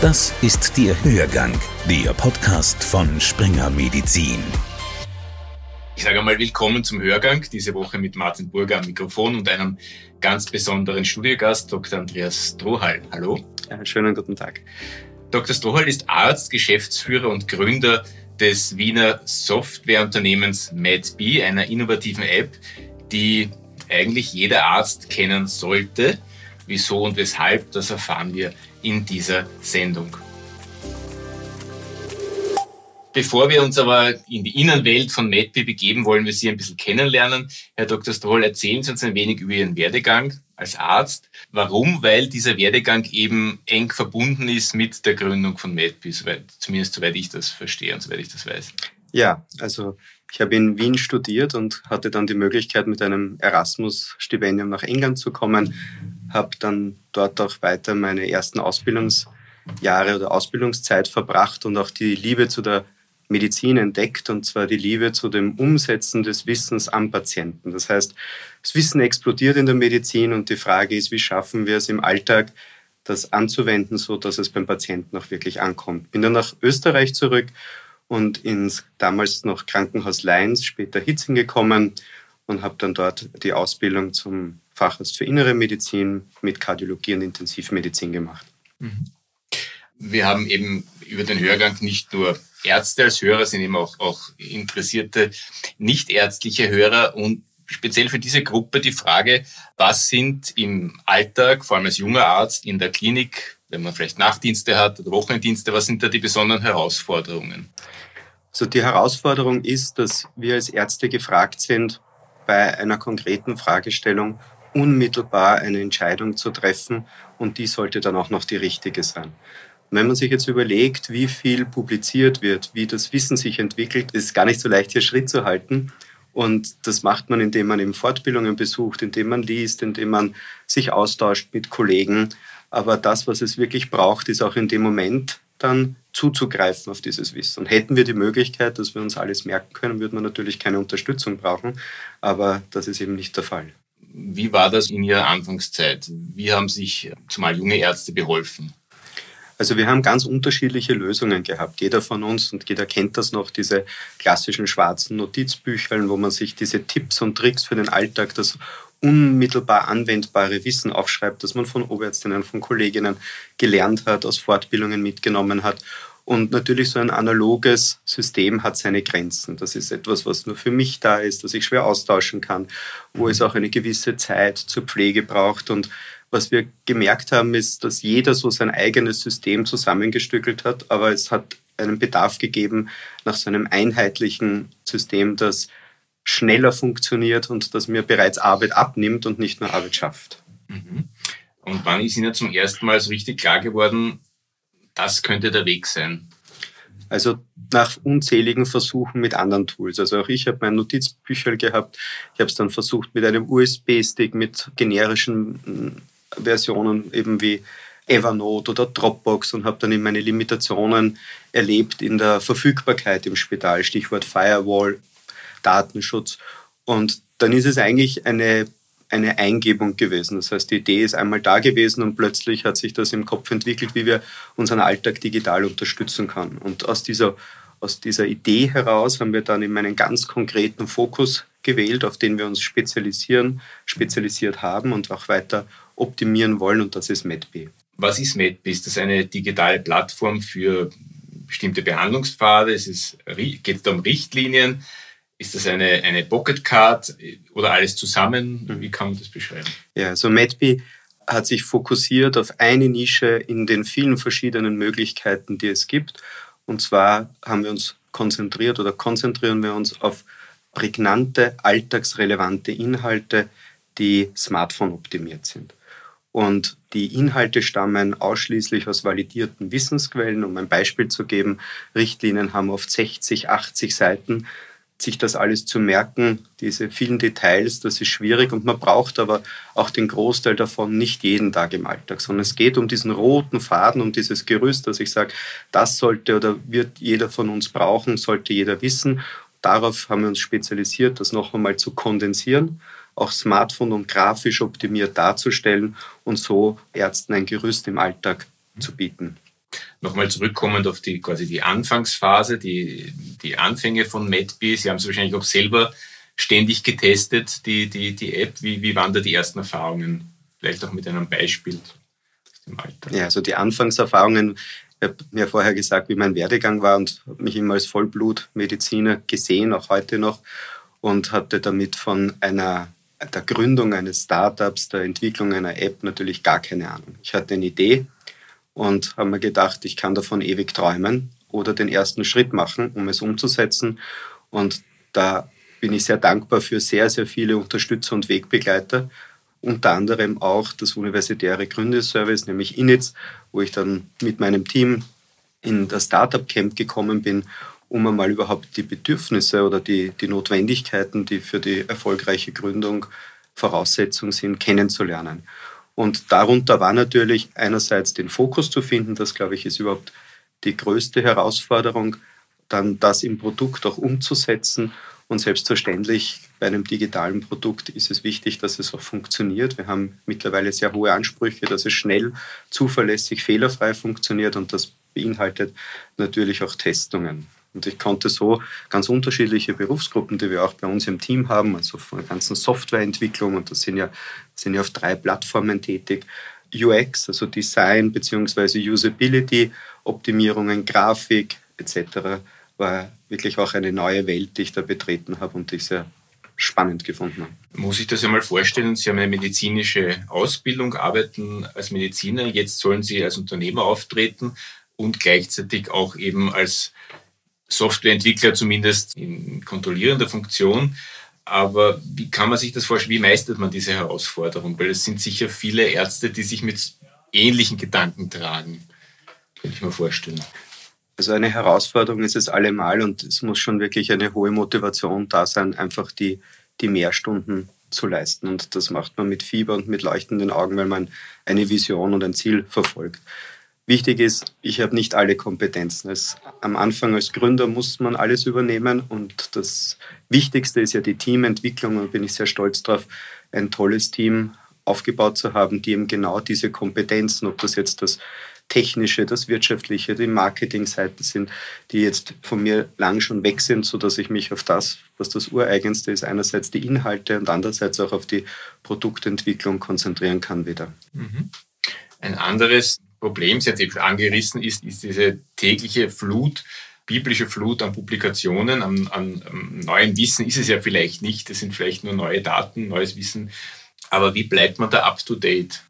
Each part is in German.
Das ist der Hörgang, der Podcast von Springer Medizin. Ich sage einmal willkommen zum Hörgang, diese Woche mit Martin Burger am Mikrofon und einem ganz besonderen Studiogast, Dr. Andreas Strohal. Hallo. Ja, schönen guten Tag. Dr. Strohal ist Arzt, Geschäftsführer und Gründer des Wiener Softwareunternehmens MedBee, einer innovativen App, die eigentlich jeder Arzt kennen sollte. Wieso und weshalb, das erfahren wir in dieser Sendung. Bevor wir uns aber in die Innenwelt von MedBee begeben, wollen wir Sie ein bisschen kennenlernen. Herr Dr. Stroll, erzählen Sie uns ein wenig über Ihren Werdegang als Arzt. Warum? Weil dieser Werdegang eben eng verbunden ist mit der Gründung von MedBee, soweit, zumindest soweit ich das verstehe und soweit ich das weiß. Ja, also ich habe in Wien studiert und hatte dann die Möglichkeit, mit einem Erasmus-Stipendium nach England zu kommen. Habe dann dort auch weiter meine ersten Ausbildungsjahre oder Ausbildungszeit verbracht und auch die Liebe zu der Medizin entdeckt, und zwar die Liebe zu dem Umsetzen des Wissens am Patienten. Das heißt, das Wissen explodiert in der Medizin und die Frage ist, wie schaffen wir es im Alltag, das anzuwenden, so dass es beim Patienten auch wirklich ankommt. Bin dann nach Österreich zurück und ins damals noch Krankenhaus Leins, später Hitzing gekommen und habe dann dort die Ausbildung zum Facharzt für Innere Medizin mit Kardiologie und Intensivmedizin gemacht. Mhm. Wir haben eben über den Hörgang nicht nur Ärzte als Hörer, sind eben auch, auch interessierte nichtärztliche Hörer und speziell für diese Gruppe die Frage, was sind im Alltag, vor allem als junger Arzt in der Klinik, wenn man vielleicht Nachtdienste hat oder Wochenenddienste, was sind da die besonderen Herausforderungen? Also die Herausforderung ist, dass wir als Ärzte gefragt sind, bei einer konkreten Fragestellung unmittelbar eine Entscheidung zu treffen und die sollte dann auch noch die richtige sein. wenn man sich jetzt überlegt, wie viel publiziert wird, wie das Wissen sich entwickelt, ist es gar nicht so leicht, hier Schritt zu halten. Und das macht man, indem man eben Fortbildungen besucht, indem man liest, indem man sich austauscht mit Kollegen. Aber das, was es wirklich braucht, ist auch in dem Moment dann zuzugreifen auf dieses Wissen. Und hätten wir die Möglichkeit, dass wir uns alles merken können, würde man natürlich keine Unterstützung brauchen. Aber das ist eben nicht der Fall. Wie war das in Ihrer Anfangszeit? Wie haben sich zumal junge Ärzte beholfen? Also wir haben ganz unterschiedliche Lösungen gehabt. Jeder von uns, und jeder kennt das noch, diese klassischen schwarzen Notizbüchern, wo man sich diese Tipps und Tricks für den Alltag, das unmittelbar anwendbare Wissen aufschreibt, das man von Oberärztinnen, von Kolleginnen gelernt hat, aus Fortbildungen mitgenommen hat. Und natürlich so ein analoges System hat seine Grenzen. Das ist etwas, was nur für mich da ist, das ich schwer austauschen kann, wo es auch eine gewisse Zeit zur Pflege braucht. Und was wir gemerkt haben, ist, dass jeder so sein eigenes System zusammengestückelt hat, aber es hat einen Bedarf gegeben nach so einem einheitlichen System, das schneller funktioniert und das mir bereits Arbeit abnimmt und nicht nur Arbeit schafft. Mhm. Und wann ist Ihnen zum ersten Mal so richtig klar geworden, das könnte der Weg sein? Also nach unzähligen Versuchen mit anderen Tools. Also auch ich habe mein Notizbücher gehabt. Ich habe es dann versucht mit einem USB-Stick, mit generischen hm, Versionen eben wie Evernote oder Dropbox und habe dann in meine Limitationen erlebt in der Verfügbarkeit im Spital, Stichwort Firewall, Datenschutz. Und dann ist es eigentlich eine, eine Eingebung gewesen. Das heißt, die Idee ist einmal da gewesen und plötzlich hat sich das im Kopf entwickelt, wie wir unseren Alltag digital unterstützen können. Und aus dieser, aus dieser Idee heraus haben wir dann eben einen ganz konkreten Fokus gewählt, auf den wir uns spezialisieren, spezialisiert haben und auch weiter optimieren wollen. Und das ist MedBee. Was ist MedBee? Ist das eine digitale Plattform für bestimmte Behandlungspfade? Es geht es um Richtlinien? Ist das eine, eine Pocket Card oder alles zusammen? Mhm. Wie kann man das beschreiben? Ja, also MedBee hat sich fokussiert auf eine Nische in den vielen verschiedenen Möglichkeiten, die es gibt. Und zwar haben wir uns konzentriert oder konzentrieren wir uns auf prägnante, alltagsrelevante Inhalte, die Smartphone optimiert sind. Und die Inhalte stammen ausschließlich aus validierten Wissensquellen. Um ein Beispiel zu geben, Richtlinien haben oft 60, 80 Seiten sich das alles zu merken, diese vielen Details, das ist schwierig und man braucht aber auch den Großteil davon nicht jeden Tag im Alltag, sondern es geht um diesen roten Faden, um dieses Gerüst, dass ich sage, das sollte oder wird jeder von uns brauchen, sollte jeder wissen. Darauf haben wir uns spezialisiert, das noch einmal zu kondensieren, auch Smartphone und grafisch optimiert darzustellen und so Ärzten ein Gerüst im Alltag zu bieten. Nochmal zurückkommend auf die quasi die Anfangsphase, die, die Anfänge von MedBee. Sie haben es wahrscheinlich auch selber ständig getestet, die, die, die App. Wie, wie waren da die ersten Erfahrungen? Vielleicht auch mit einem Beispiel aus dem Alter. Ja, also die Anfangserfahrungen, ich habe mir vorher gesagt, wie mein Werdegang war und habe mich immer als Vollblutmediziner gesehen, auch heute noch, und hatte damit von einer der Gründung eines Startups, der Entwicklung einer App natürlich gar keine Ahnung. Ich hatte eine Idee und habe mir gedacht, ich kann davon ewig träumen oder den ersten Schritt machen, um es umzusetzen. Und da bin ich sehr dankbar für sehr, sehr viele Unterstützer und Wegbegleiter. Unter anderem auch das universitäre Gründerservice, nämlich INITS, wo ich dann mit meinem Team in das Startup Camp gekommen bin, um einmal überhaupt die Bedürfnisse oder die, die Notwendigkeiten, die für die erfolgreiche Gründung Voraussetzung sind, kennenzulernen. Und darunter war natürlich einerseits den Fokus zu finden, das glaube ich ist überhaupt die größte Herausforderung, dann das im Produkt auch umzusetzen und selbstverständlich bei einem digitalen Produkt ist es wichtig, dass es auch funktioniert. Wir haben mittlerweile sehr hohe Ansprüche, dass es schnell, zuverlässig, fehlerfrei funktioniert und das beinhaltet natürlich auch Testungen. Und ich konnte so ganz unterschiedliche Berufsgruppen, die wir auch bei uns im Team haben, also von der ganzen Softwareentwicklung, und das sind ja, sind ja auf drei Plattformen tätig, UX, also Design bzw. Usability, Optimierungen, Grafik etc war wirklich auch eine neue Welt, die ich da betreten habe und die ich sehr spannend gefunden habe. Muss ich das einmal vorstellen? Sie haben eine medizinische Ausbildung, arbeiten als Mediziner, jetzt sollen Sie als Unternehmer auftreten und gleichzeitig auch eben als Softwareentwickler zumindest in kontrollierender Funktion. Aber wie kann man sich das vorstellen? Wie meistert man diese Herausforderung? Weil es sind sicher viele Ärzte, die sich mit ähnlichen Gedanken tragen. Könnte ich mir vorstellen. Also eine Herausforderung ist es allemal und es muss schon wirklich eine hohe Motivation da sein, einfach die, die Mehrstunden zu leisten. Und das macht man mit Fieber und mit leuchtenden Augen, weil man eine Vision und ein Ziel verfolgt. Wichtig ist, ich habe nicht alle Kompetenzen. Es, am Anfang als Gründer muss man alles übernehmen und das Wichtigste ist ja die Teamentwicklung und bin ich sehr stolz darauf, ein tolles Team aufgebaut zu haben, die eben genau diese Kompetenzen, ob das jetzt das technische, das wirtschaftliche, die Marketingseiten sind, die jetzt von mir lang schon weg sind, sodass ich mich auf das, was das Ureigenste ist, einerseits die Inhalte und andererseits auch auf die Produktentwicklung konzentrieren kann wieder. Mhm. Ein anderes Problem, Sie haben eben angerissen, ist, ist diese tägliche Flut biblische Flut an Publikationen, an, an, an neuen Wissen ist es ja vielleicht nicht. Es sind vielleicht nur neue Daten, neues Wissen. Aber wie bleibt man da up to date?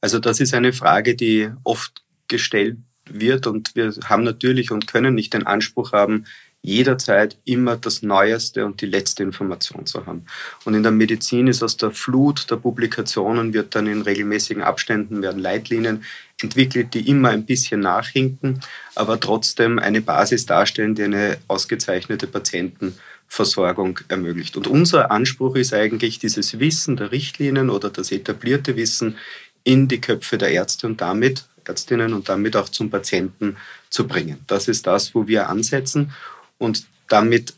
Also das ist eine Frage, die oft gestellt wird und wir haben natürlich und können nicht den Anspruch haben, jederzeit immer das Neueste und die letzte Information zu haben. Und in der Medizin ist aus der Flut der Publikationen wird dann in regelmäßigen Abständen werden Leitlinien entwickelt, die immer ein bisschen nachhinken, aber trotzdem eine Basis darstellen, die eine ausgezeichnete Patientenversorgung ermöglicht. Und unser Anspruch ist eigentlich, dieses Wissen der Richtlinien oder das etablierte Wissen in die Köpfe der Ärzte und damit Ärztinnen und damit auch zum Patienten zu bringen. Das ist das, wo wir ansetzen und damit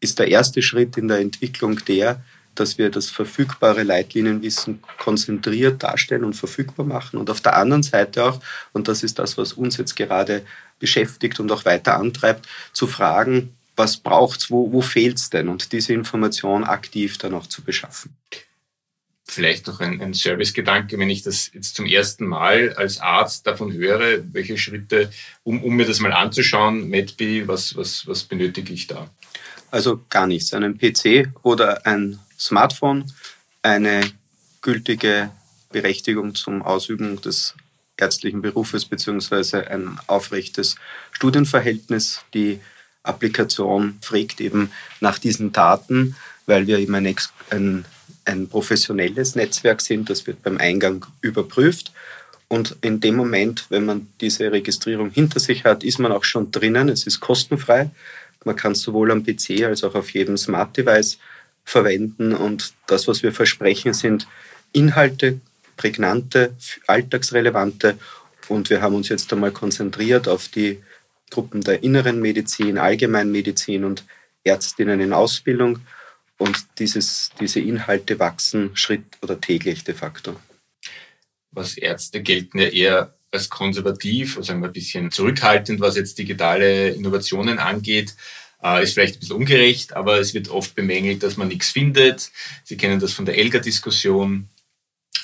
ist der erste Schritt in der Entwicklung der, dass wir das verfügbare Leitlinienwissen konzentriert darstellen und verfügbar machen. Und auf der anderen Seite auch, und das ist das, was uns jetzt gerade beschäftigt und auch weiter antreibt, zu fragen, was braucht es, wo, wo fehlt es denn? Und diese Information aktiv dann auch zu beschaffen vielleicht noch ein, ein Servicegedanke, wenn ich das jetzt zum ersten Mal als Arzt davon höre, welche Schritte, um, um mir das mal anzuschauen, MedBee, was, was, was benötige ich da? Also gar nichts. Einen PC oder ein Smartphone, eine gültige Berechtigung zum Ausüben des ärztlichen Berufes beziehungsweise ein aufrechtes Studienverhältnis. Die Applikation fragt eben nach diesen Daten, weil wir eben ein, ein ein professionelles Netzwerk sind. Das wird beim Eingang überprüft. Und in dem Moment, wenn man diese Registrierung hinter sich hat, ist man auch schon drinnen. Es ist kostenfrei. Man kann es sowohl am PC als auch auf jedem Smart Device verwenden. Und das, was wir versprechen, sind Inhalte, prägnante, alltagsrelevante. Und wir haben uns jetzt einmal konzentriert auf die Gruppen der inneren Medizin, Allgemeinmedizin und Ärztinnen in Ausbildung und dieses, diese Inhalte wachsen Schritt oder täglich de facto. Was Ärzte gelten ja eher als konservativ, also ein bisschen zurückhaltend, was jetzt digitale Innovationen angeht. Äh, ist vielleicht ein bisschen ungerecht, aber es wird oft bemängelt, dass man nichts findet. Sie kennen das von der Elga-Diskussion.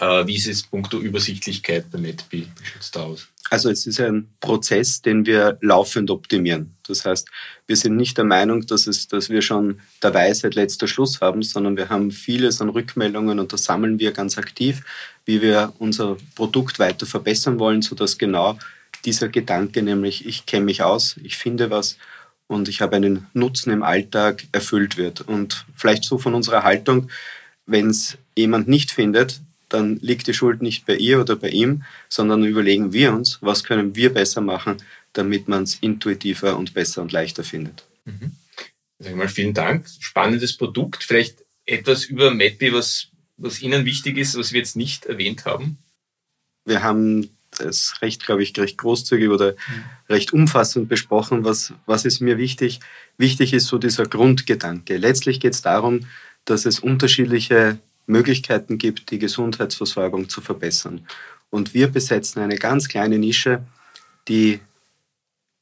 Äh, wie ist es punkto Übersichtlichkeit bei NetBee? Wie schaut es da aus? Also es ist ein Prozess, den wir laufend optimieren. Das heißt, wir sind nicht der Meinung, dass, es, dass wir schon der Weisheit letzter Schluss haben, sondern wir haben vieles an Rückmeldungen und das sammeln wir ganz aktiv, wie wir unser Produkt weiter verbessern wollen, sodass genau dieser Gedanke, nämlich ich kenne mich aus, ich finde was und ich habe einen Nutzen im Alltag erfüllt wird. Und vielleicht so von unserer Haltung, wenn es jemand nicht findet, dann liegt die Schuld nicht bei ihr oder bei ihm, sondern überlegen wir uns, was können wir besser machen, damit man es intuitiver und besser und leichter findet. Mhm. Sag mal, vielen Dank. Spannendes Produkt. Vielleicht etwas über MedBee, was, was Ihnen wichtig ist, was wir jetzt nicht erwähnt haben? Wir haben es recht, glaube ich, recht großzügig oder mhm. recht umfassend besprochen. Was, was ist mir wichtig? Wichtig ist so dieser Grundgedanke. Letztlich geht es darum, dass es unterschiedliche Möglichkeiten gibt, die Gesundheitsversorgung zu verbessern. Und wir besetzen eine ganz kleine Nische, die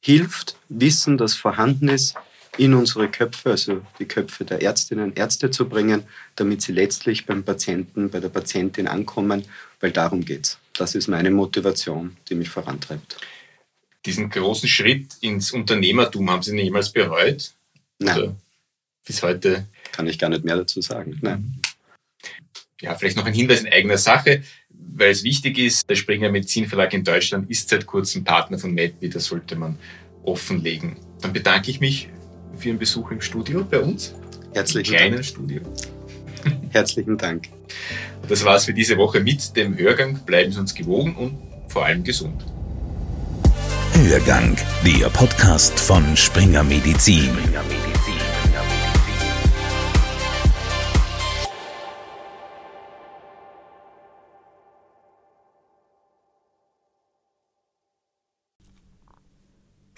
hilft, Wissen, das vorhanden ist, in unsere Köpfe, also die Köpfe der Ärztinnen und Ärzte zu bringen, damit sie letztlich beim Patienten, bei der Patientin ankommen, weil darum geht es. Das ist meine Motivation, die mich vorantreibt. Diesen großen Schritt ins Unternehmertum haben Sie niemals bereut? Nein. Also bis heute? Kann ich gar nicht mehr dazu sagen. Nein ja, vielleicht noch ein Hinweis in eigener Sache, weil es wichtig ist, der Springer Medizinverlag in Deutschland ist seit kurzem Partner von MedBee, das sollte man offenlegen. Dann bedanke ich mich für Ihren Besuch im Studio bei uns. Herzlichen Im kleinen Dank. Studio. Herzlichen Dank. Das war's für diese Woche mit dem Hörgang. Bleiben Sie uns gewogen und vor allem gesund. Hörgang, der Podcast von Springer Medizin. Springer Medizin.